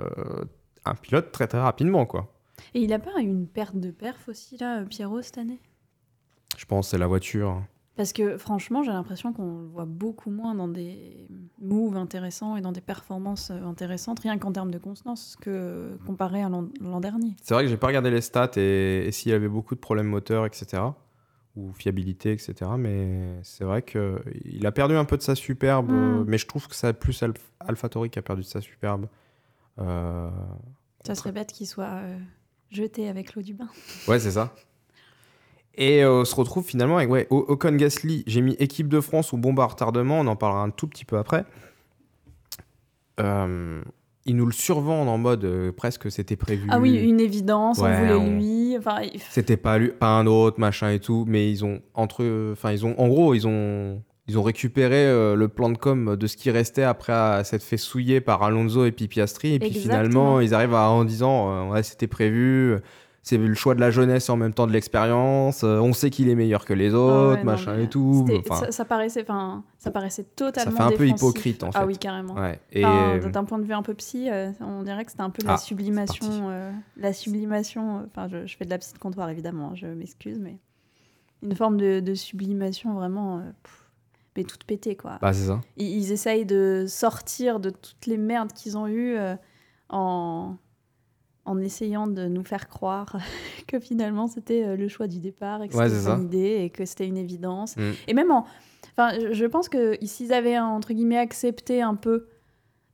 un pilote très très rapidement, quoi. Et il a pas eu une perte de perf aussi, là, Pierrot, cette année? Je pense que c'est la voiture. Parce que franchement, j'ai l'impression qu'on le voit beaucoup moins dans des moves intéressants et dans des performances euh, intéressantes, rien qu'en termes de constance, que comparé à l'an dernier. C'est vrai que j'ai pas regardé les stats et, et s'il y avait beaucoup de problèmes moteurs, etc. Ou fiabilité, etc. Mais c'est vrai qu'il a perdu un peu de sa superbe. Mm. euh, Mais je trouve que c'est plus Alph- AlphaTauri qui a perdu de sa superbe. Euh, Ça serait bête qu'il soit euh, jeté avec l'eau du bain. Ouais, c'est ça. Et euh, on se retrouve finalement avec ouais, Ocon Gasly. J'ai mis équipe de France ou bombe à retardement. On en parlera un tout petit peu après. Euh, ils nous le survendent en mode euh, presque c'était prévu. Ah oui, une évidence, Ouais, on voulait on- lui. Enfin, il- C'était pas lui, pas un autre, machin et tout. Mais ils ont entre, enfin ils ont, en gros, ils ont, ils ont récupéré euh, le plan de com de ce qui restait après à s'être fait souiller par Alonso et puis Piastri. Et puis Exactement. finalement, ils arrivent à, en disant, euh, ouais, c'était prévu. C'est le choix de la jeunesse et en même temps de l'expérience. euh, on sait qu'il est meilleur que les Ah autres, ouais, non, machin et tout. c'était- Enfin, ça, ça paraissait, enfin, ça paraissait totalement fait un peu hypocrite, en Ah fait. oui, carrément. ouais. Et Enfin, D'un point de vue un peu psy, euh, on dirait que c'était un peu la Ah, sublimation. euh, la sublimation. euh, Enfin, je, je fais de la psy de comptoir évidemment, hein, je m'excuse, mais une forme de, de sublimation vraiment, euh, pff, mais toute pétée quoi. bah, c'est ça. Ils, ils essayent de sortir de toutes les merdes qu'ils ont eues euh, en en essayant de nous faire croire que finalement c'était euh, le choix du départ et que Ouais, c'était une idée et que c'était une évidence. Mm. Et même en... Enfin, je- je pense que s'ils avaient, entre guillemets, accepté un peu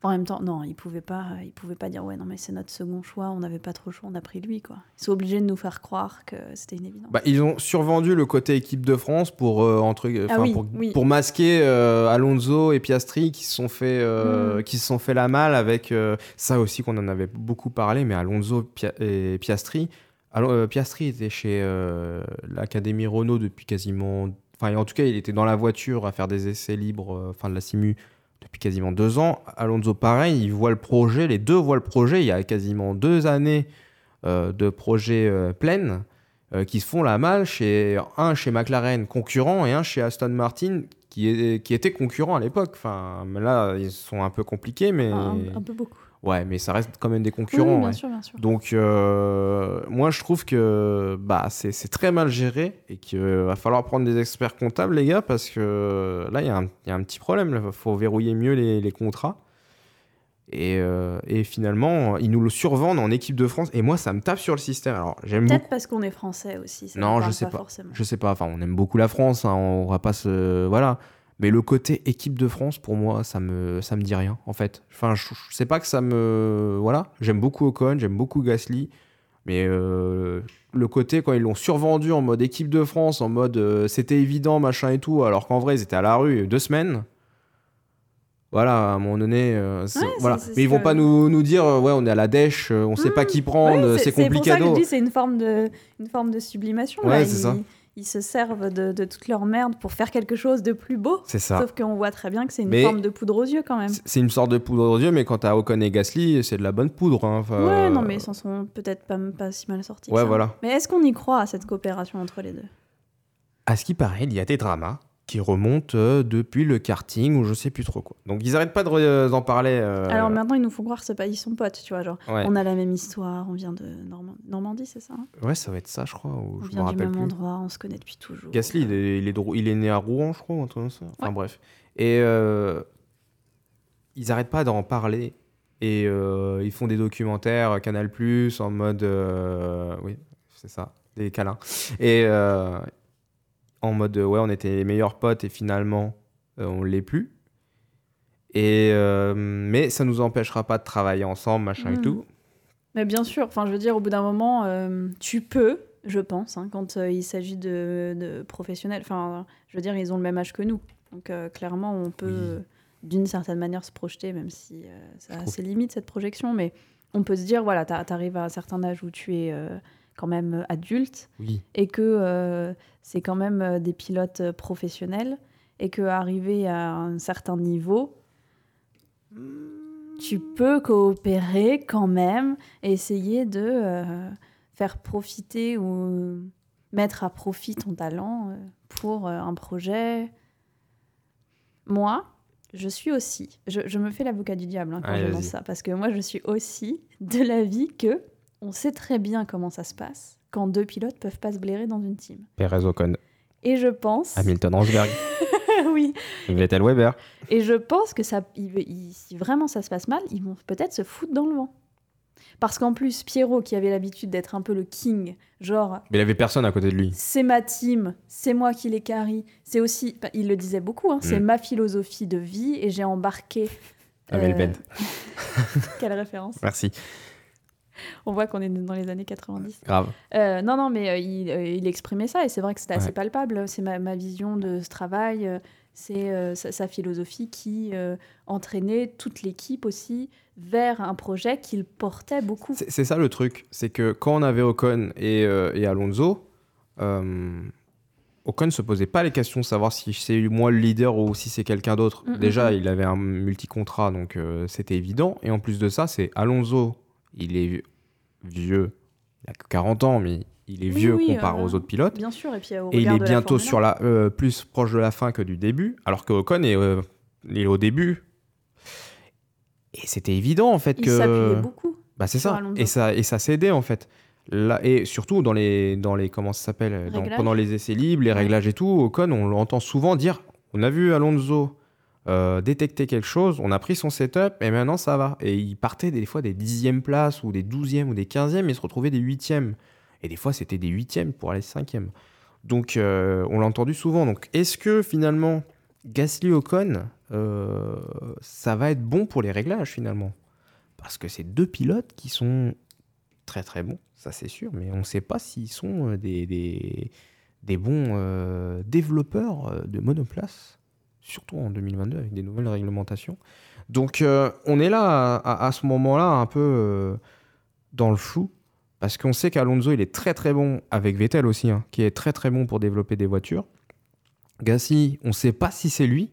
En même temps, non, ils pouvaient pas, ils pouvaient pas dire ouais non mais c'est notre second choix, on n'avait pas trop le choix, on a pris lui quoi. Ils sont obligés de nous faire croire que c'était une évidence. Bah, ils ont survendu le côté équipe de France pour, euh, entre, Ah oui, pour, oui. pour masquer euh, Alonso et Piastri qui se sont fait, euh, Mm. qui se sont fait la malle avec euh, ça aussi qu'on en avait beaucoup parlé, mais Alonso Pia- et Piastri. Alo- euh, Piastri était chez euh, l'Académie Renault depuis quasiment. Enfin, en tout cas, il était dans la voiture à faire des essais libres, euh, enfin de la simu, depuis quasiment deux ans. Alonso, pareil, il voit le projet, les deux voient le projet. Il y a quasiment deux années euh, de projet euh, plein euh, qui se font la malle chez un chez McLaren concurrent et un chez Aston Martin qui, est, qui était concurrent à l'époque. Enfin, là, ils sont un peu compliqués, mais Un, un peu beaucoup. Ouais, mais ça reste quand même des Oui, concurrents. bien ouais. sûr, bien sûr. Donc, euh, moi, je trouve que bah, c'est très mal géré et qu'il va falloir prendre des experts comptables, les gars, parce que là, il y, a un- il y a un petit problème. Il faut verrouiller mieux les, les contrats. Et, euh, et finalement, ils nous le survendent en équipe de France. Et moi, ça me tape sur le système. Alors, j'aime beaucoup. Peut-être parce qu'on est français aussi. Ça Non, je sais pas. Forcément. Je sais pas, enfin, on aime beaucoup la France, hein, on va pas se. Voilà. Mais le côté équipe de France, pour moi, ça me, ça me dit rien, en fait. Enfin, je, je sais pas que ça me. Voilà. J'aime beaucoup Ocon, j'aime beaucoup Gasly. Mais euh, le côté, quand ils l'ont survendu en mode équipe de France, en mode euh, c'était évident, machin et tout, alors qu'en vrai, ils étaient à la rue deux semaines. Voilà, à un moment donné, euh, c'est- Ouais, c'est- voilà. c'est Mais ils vont pas nous, nous dire, ouais, on est à la dèche, on sait pas qui prendre, Ouais, c'est pour ça que je dis c'est une forme de, une forme de sublimation. Ouais, c'est ça. Ils se servent de, de toute leur merde pour faire quelque chose de plus beau. C'est ça. Sauf qu'on voit très bien que c'est une Mais- forme de poudre aux yeux quand même. C'est- une sorte de poudre aux yeux, mais quand t'as Ocon et Gasly, c'est de la bonne poudre. hein. Enfin, Ouais, non, euh, mais ils s'en sont peut-être pas, pas si mal sortis. Ouais, ça. voilà. Mais est-ce qu'on y croit à cette coopération entre les deux? À ce qui paraît, il y a des dramas qui remontent euh, depuis le karting ou je sais plus trop quoi. Donc ils arrêtent pas de euh, d'en parler. euh, Alors maintenant, ils nous font croire que pas, ils sont potes, tu vois. Genre, ouais. on a la même histoire, on vient de Normand- Normandie, c'est ça hein? Ouais, ça va être ça, je crois. Ou On je vient du même plus. endroit, on se connaît depuis toujours. Gasly, il est, il, est de Rou- il est né à Rouen, je crois, ou un truc comme ça. Enfin Ouais. bref. Et euh, ils arrêtent pas d'en parler. Et ils font des documentaires Canal Plus en mode. oui, c'est ça, des câlins. Et en mode, ouais, on était les meilleurs potes et finalement, euh, on l'est plus. Et, euh, mais ça nous empêchera pas de travailler ensemble, machin et Mm. tout. Mais bien sûr, enfin, je veux dire, au bout d'un moment, euh, tu peux, je pense, hein, quand euh, il s'agit de, de professionnels. Enfin, je veux dire, ils ont le même âge que nous. Donc, clairement, on peut, Oui. d'une certaine manière, se projeter, même si ça a ses limites, cette projection. Mais on peut se dire, voilà, tu arrives à un certain âge où tu es quand même euh, adulte Oui. et que euh, c'est quand même euh, des pilotes professionnels et que arrivé à un certain niveau, tu peux coopérer quand même et essayer de euh, faire profiter ou mettre à profit ton talent pour un projet. Moi, je suis aussi, je, je me fais l'avocat du diable hein, quand Allez, j'annonce vas-y. ça, parce que moi je suis aussi de l'avis que on sait très bien comment ça se passe quand deux pilotes peuvent pas se blairer dans une team. Perez Ocon, Et je pense, Hamilton Rosberg, oui, Vettel Weber. et je pense que ça, il- il- si vraiment ça se passe mal, ils vont peut-être se foutre dans le vent. Parce qu'en plus, Pierrot, qui avait l'habitude d'être un peu le king, genre, Mais il avait personne à côté de lui. c'est ma team, c'est moi qui les carry, c'est aussi, il le disait beaucoup, hein, c'est Mm. ma philosophie de vie et j'ai embarqué. Amel euh, Bent. Quelle référence Merci. On voit qu'on est dans les années 90. Grave. Euh, non, non, mais euh, il, euh, il exprimait ça et c'est vrai que c'était assez palpable. C'est ma, ma vision de ce travail, c'est sa, sa philosophie qui entraînait toute l'équipe aussi vers un projet qu'il portait beaucoup. C'est ça le truc, c'est que quand on avait Ocon et, et Alonso, Ocon se posait pas les questions de savoir si c'est moi le leader ou si c'est quelqu'un d'autre. Mm, mm, Déjà, mm. il avait un multi-contrat, donc c'était évident. Et en plus de ça, c'est Alonso, il est vieux, il a que 40 ans, mais il est Oui, vieux oui, comparé euh, aux autres pilotes. Bien sûr, et puis au Et il est la bientôt sur la, euh, plus proche de la fin que du début, alors que Ocon est, euh, il est au début. Et c'était évident en fait 1, il que. s'appuyait beaucoup. Bah c'est ça. Et ça et ça s'aidait en fait. Là, et surtout dans les dans les comment ça s'appelle pendant les essais libres, les réglages et tout, Ocon on l'entend souvent dire on a vu Alonso euh, détecter quelque chose, on a pris son setup et maintenant ça va. Et il partait des fois des dixièmes places ou des douzièmes ou des quinzièmes et se retrouvait des huitièmes. Et des fois c'était des huitièmes pour aller cinquième. Donc euh, on l'a entendu souvent. Donc est-ce que finalement Gasly Ocon, euh, ça va être bon pour les réglages finalement? Parce que c'est deux pilotes qui sont très très bons, ça c'est sûr, mais on ne sait pas s'ils sont euh, des, des, des bons développeurs de monoplace, surtout en 2022 avec des nouvelles réglementations. Donc euh, on est là à, ce moment-là un peu euh, dans le flou. Parce qu'on sait qu'Alonso, il est très très bon, avec Vettel aussi, hein, qui est très très bon pour développer des voitures. Gasly, on ne sait pas si c'est lui.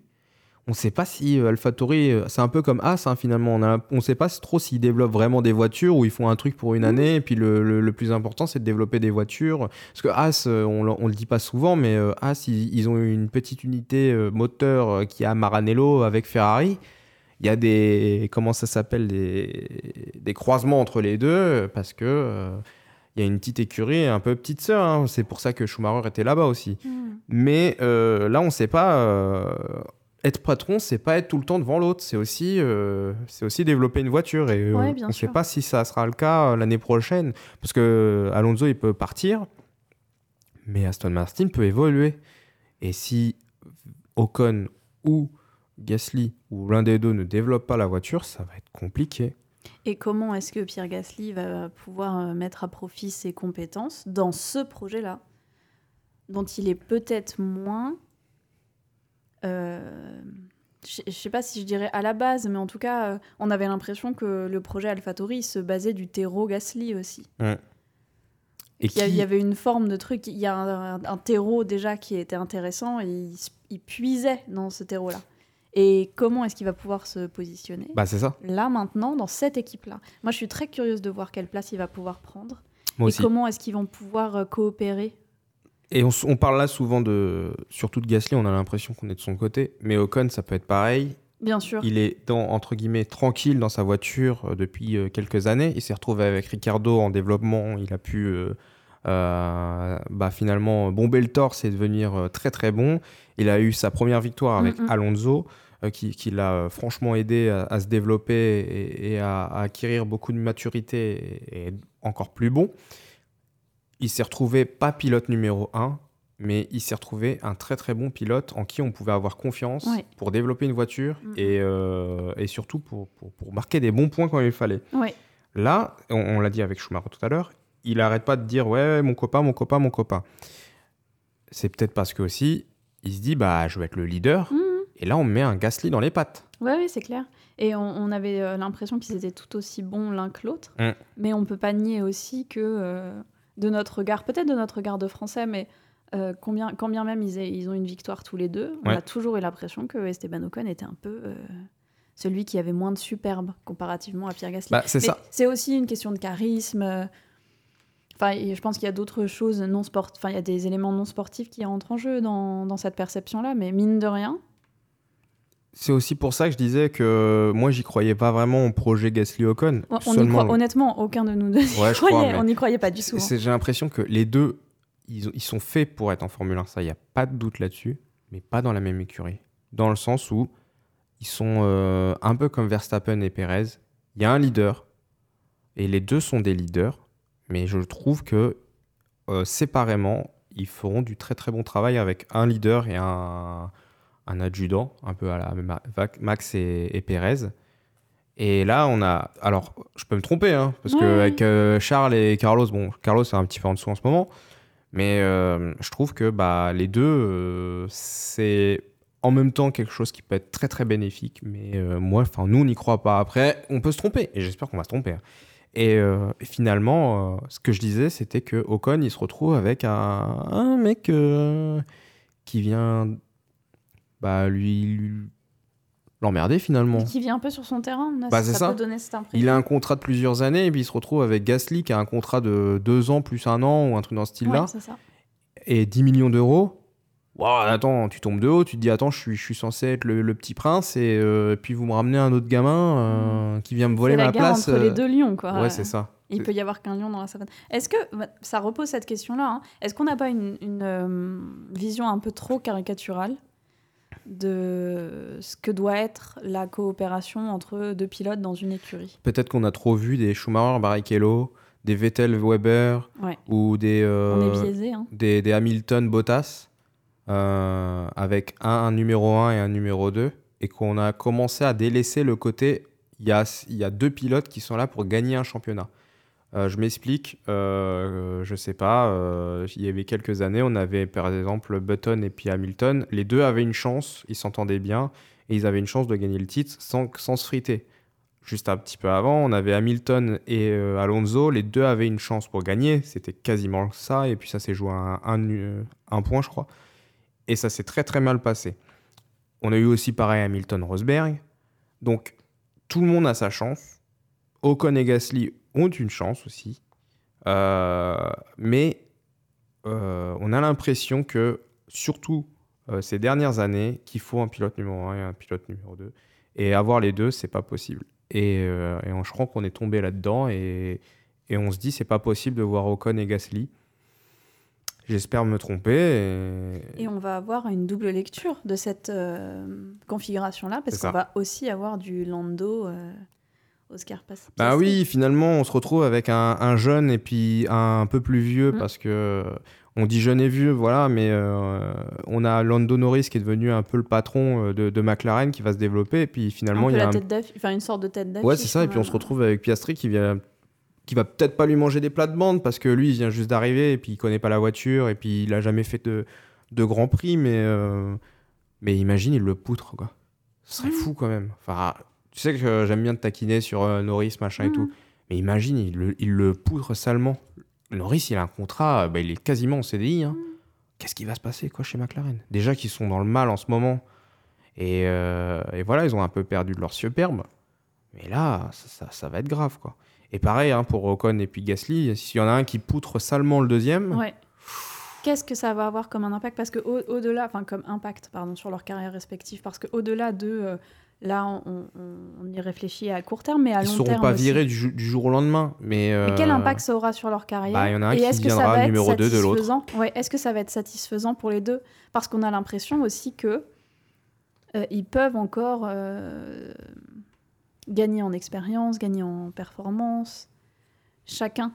On ne sait pas si euh, AlphaTauri, euh, c'est un peu comme As hein, finalement. On ne sait pas trop s'ils développent vraiment des voitures ou ils font un truc pour une année. Et puis le, le- le plus important, c'est de développer des voitures. Parce que As, euh, on ne le dit pas souvent, mais As, ils, ils ont une petite unité moteur qui est à Maranello avec Ferrari. Il y a des. Comment ça s'appelle des, des croisements entre les deux parce que. euh, il y a une petite écurie, un peu petite sœur. hein. C'est pour ça que Schumacher était là-bas aussi. Hmm. Mais euh, là, on ne sait pas. euh, être patron, c'est pas être tout le temps devant l'autre. C'est aussi, euh, c'est aussi développer une voiture. Et euh, Ouais, on ne sait pas si ça sera le cas euh, l'année prochaine. Parce que Alonso, il peut partir. Mais Aston Martin peut évoluer. Et si Ocon ou Gasly ou l'un des deux ne développe pas la voiture, ça va être compliqué. Et comment est-ce que Pierre Gasly va pouvoir mettre à profit ses compétences dans ce projet-là, dont il est peut-être moins. Euh, je ne sais pas si je dirais à la base, mais en tout cas, euh, on avait l'impression que le projet AlphaTauri se basait du terreau Gasly aussi. Et Il y, qui- avait une forme de truc, il y a un, un terreau déjà qui était intéressant et il, puisait dans ce terreau-là. Et comment est-ce qu'il va pouvoir se positionner Bah, c'est ça. là maintenant dans cette équipe-là? Moi, je suis très curieuse de voir quelle place il va pouvoir prendre Moi et aussi. comment est-ce qu'ils vont pouvoir euh, coopérer. Et on, parle là souvent de. Surtout de Gasly, on a l'impression qu'on est de son côté. Mais Ocon, ça peut être pareil. Bien sûr. Il est, dans, entre guillemets, tranquille dans sa voiture euh, depuis euh, quelques années. Il s'est retrouvé avec Ricardo en développement. Il a pu euh, euh, bah, finalement bomber le torse et devenir très très bon. Il a eu sa première victoire avec Mm. Alonso, euh, qui, qui l'a franchement aidé à, à se développer et, et à, à acquérir beaucoup de maturité et, et encore plus bon. Il s'est retrouvé pas pilote numéro 1, mais il s'est retrouvé un très très bon pilote en qui on pouvait avoir confiance Ouais. pour développer une voiture et, euh, et surtout pour, pour, pour marquer des bons points quand il fallait. Ouais. Là, on, on l'a dit avec Schumacher tout à l'heure, il arrête pas de dire ouais mon copain, mon copain, mon copain. C'est peut-être parce que aussi il se dit bah je vais être le leader Mhm. et là on met un Gasly dans les pattes. Ouais, ouais, c'est clair. Et on, on avait euh, l'impression qu'ils étaient tout aussi bons l'un que l'autre. Mm. Mais on peut pas nier aussi que euh, de notre regard, peut-être de notre regard de français, mais euh, combien, quand bien même ils, aient- ils ont une victoire tous les deux, on a toujours eu l'impression que Esteban Ocon était un peu euh, celui qui avait moins de superbe comparativement à Pierre Gasly. Bah c'est Mais ça. C'est aussi une question de charisme. euh, Enfin, je pense qu'il y a d'autres choses non sport. Enfin, il y a des éléments non sportifs qui rentrent en jeu dans, dans cette perception-là. Mais mine de rien, C'est aussi pour ça que je disais que moi j'y croyais pas vraiment au projet Gasly Ocon. on, y croit, honnêtement, aucun de nous deux y Ouais, je croyait. crois, mais- On n'y croyait pas du tout. Hein. J'ai l'impression que les deux, ils sont faits pour être en Formule 1. Ça, il n'y a pas de doute là-dessus, mais pas dans la même écurie. Dans le sens où ils sont euh, un peu comme Verstappen et Perez. Il y a un leader, et les deux sont des leaders, mais je trouve que euh, séparément, ils feront du très très bon travail avec un leader et un, un adjudant, un peu à la même Max et, et Perez. Et là, on a. Alors, je peux me tromper, hein, parce Ouais. qu'avec euh, Charles et Carlos, bon, Carlos est un petit peu en dessous en ce moment, mais euh, je trouve que bah, les deux, euh, c'est en même temps quelque chose qui peut être très très bénéfique, mais moi, enfin, nous, on n'y croit pas. Après, on peut se tromper, et j'espère qu'on va se tromper. hein. Et euh, finalement, euh, ce que je disais, c'était que Ocon, il se retrouve avec un, un mec euh, qui vient bah, lui, lui- l'emmerder finalement. Qui vient un peu sur son terrain. là, Bah, c'est ça. peut donner cette impression. Il a un contrat de plusieurs années et puis il se retrouve avec Gasly qui a un contrat de deux ans plus un an ou un truc dans ce style-là Ouais, ça. et 10 millions d'euros. Waouh, attends, tu tombes de haut, tu te dis attends, je suis, je suis censé être le, le petit prince et euh, puis vous me ramenez un autre gamin euh, qui vient me voler C'est la ma guerre place. entre les euh. deux lions, quoi. Ouais, c'est ça. Il peut y avoir qu'un lion dans la savane. Est-ce que bah, ça repose cette question-là hein. Est-ce qu'on n'a pas une, une, euh, vision un peu trop caricaturale? De ce que doit être la coopération entre deux pilotes dans une écurie Peut-être qu'on a trop vu des Schumacher, Barrichello, des Vettel, Weber Ouais. ou des, euh, biaisé. Hein. des, des Hamilton, Bottas. euh, avec un, un numéro 1 et un numéro 2, et qu'on a commencé à délaisser le côté, il y a, il y a deux pilotes qui sont là pour gagner un championnat. Euh, je m'explique, euh, je sais pas, euh, il y avait quelques années, on avait par exemple Button et puis Hamilton, les deux avaient une chance, ils s'entendaient bien, et ils avaient une chance de gagner le titre sans, sans se friter. Juste un petit peu avant, on avait Hamilton et euh, Alonso, les deux avaient une chance pour gagner, c'était quasiment ça, et puis ça s'est joué à un, un, un point, je crois, et ça s'est très très mal passé. On a eu aussi pareil Hamilton-Rosberg, donc tout le monde a sa chance. Ocon et Gasly ont une chance aussi. Euh, mais euh, on a l'impression que, surtout euh, ces dernières années, qu'il faut un pilote numéro 1 et un pilote numéro 2. Et avoir les deux, c'est pas possible. Et, euh, et on- je crois qu'on est tombé là-dedans et, et on se dit, c'est pas possible de voir Ocon et Gasly. J'espère me tromper. Et... Et on va avoir une double lecture de cette euh, configuration-là, parce qu'on va aussi avoir du Lando euh, Oscar Pass. Bah oui, finalement, on se retrouve avec un, un jeune et puis un, peu plus vieux Mm. parce que on dit jeune et vieux, voilà, mais euh, on a Lando Norris qui est devenu un peu le patron euh, de, de McLaren qui va se développer et puis finalement il y a la un... tête d'affiche, enfin une sorte de tête d'affiche. ouais c'est ça et puis on se retrouve avec Piastri qui vient qui va peut-être pas lui manger des plats de bande parce que lui il vient juste d'arriver et puis il connaît pas la voiture et puis il a jamais fait de, de Grand Prix mais euh, mais imagine il le poutre quoi. Ce serait fou quand même. Enfin tu sais que j'aime bien te taquiner sur euh, Norris machin et Mhm. tout. Mais imagine, il le, il le poudre salement. Norris, il a un contrat, euh, bah, il est quasiment en CDI. hein. Qu'est-ce qui va se passer quoi, chez McLaren? Déjà qu'ils sont dans le mal en ce moment. Et, euh, et voilà, ils ont un peu perdu de leur superbe. Mais là, ça, ça- ça va être grave. quoi. Et pareil hein, pour Ocon et puis Gasly, s'il y en a un qui poutre salement le deuxième, Ouais. Qu'est-ce que ça va avoir comme un impact? Parce que au- au-delà, enfin comme impact, pardon, sur leur carrière respective, parce que au-delà de euh, là, on, on- on y réfléchit à court terme, mais à ils long ne seront terme pas aussi. virés du, jour au lendemain. Mais, Mais quel euh, impact ça aura sur leur carrière bah, il y en a un Et qui est-ce que ça va être numéro deux de l'autre. satisfaisant? Ouais, Est-ce que ça va être satisfaisant pour les deux? Parce qu'on a l'impression aussi que euh, ils peuvent encore euh, gagner en expérience, gagner en performance, chacun.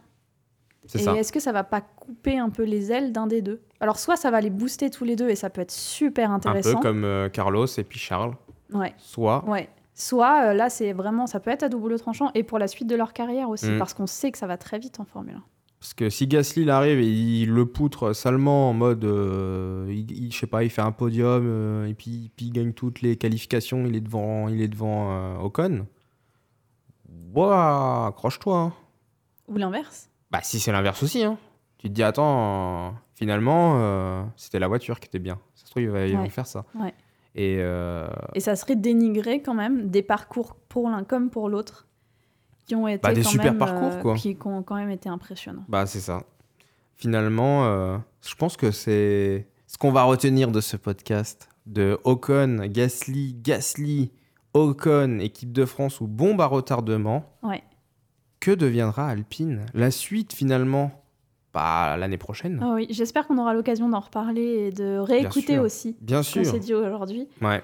Et est-ce que ça va pas couper un peu les ailes d'un des deux? Alors soit ça va les booster tous les deux et ça peut être super Un peu intéressant. comme euh, Carlos et puis Charles. Ouais, Soit ouais. Soit euh, là c'est vraiment ça peut être à double tranchant et pour la suite de leur carrière aussi Mm. parce qu'on sait que ça va très vite en Formule 1. Parce que si Gasly il arrive et il le poutre salement en mode, euh, il, il- je sais pas, il fait un podium euh, et puis, puis il gagne toutes les qualifications, il est devant, il est devant euh, Ocon. Ouah, accroche-toi. hein. Ou l'inverse. Bah si c'est l'inverse aussi, hein. Tu te dis attends, euh, finalement c'était la voiture qui était bien. Ça se trouve ils, va- ils Ouais. vont faire ça. Ouais. Et euh, Et ça serait dénigrer quand même des parcours pour l'un comme pour l'autre qui ont été Bah, des quand super même, parcours, euh, quoi. qui, qui ont quand même été impressionnants. Bah, c'est ça. Finalement, euh, je pense que c'est ce qu'on va retenir de ce podcast de Ocon, Gasly, Gasly, Ocon, équipe de France ou bombe à retardement. Ouais. Que deviendra Alpine? La suite, finalement, l'année prochaine. Ah oui, j'espère qu'on aura l'occasion d'en reparler et de réécouter aussi Bien ce qu'on s'est dit aujourd'hui. Ouais.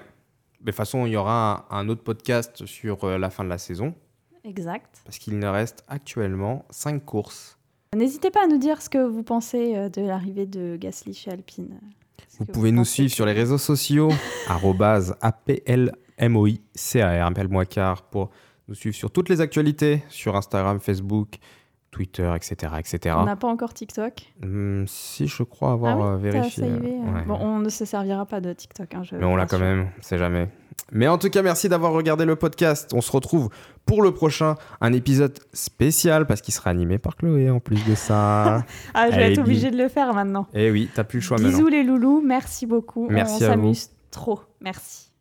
Mais de toute façon, il y aura un, un autre podcast sur euh, la fin de la saison Exact. parce qu'il ne reste actuellement 5 courses. N'hésitez pas à nous dire ce que vous pensez euh, de l'arrivée de Gasly chez Alpine. Vous pouvez nous suivre sur les réseaux sociaux, APLMOICAR, appelle-moi car, pour nous suivre sur toutes les actualités, sur Instagram, Facebook, Twitter, etc. etc. On n'a pas encore TikTok. Hum, si je crois avoir ah oui, euh, vérifié. euh, ouais. Bon, on ne se servira pas de TikTok. hein, je Mais on l'a quand même, c'est jamais. Mais en tout cas, merci d'avoir regardé le podcast. On se retrouve pour le prochain, un épisode spécial parce qu'il sera animé par Chloé en plus de ça. Ah, je vais Allez, être obligée de le faire maintenant. Eh oui, t'as plus le choix Bisous maintenant. les loulous, merci beaucoup. Merci on s'amuse trop. Merci.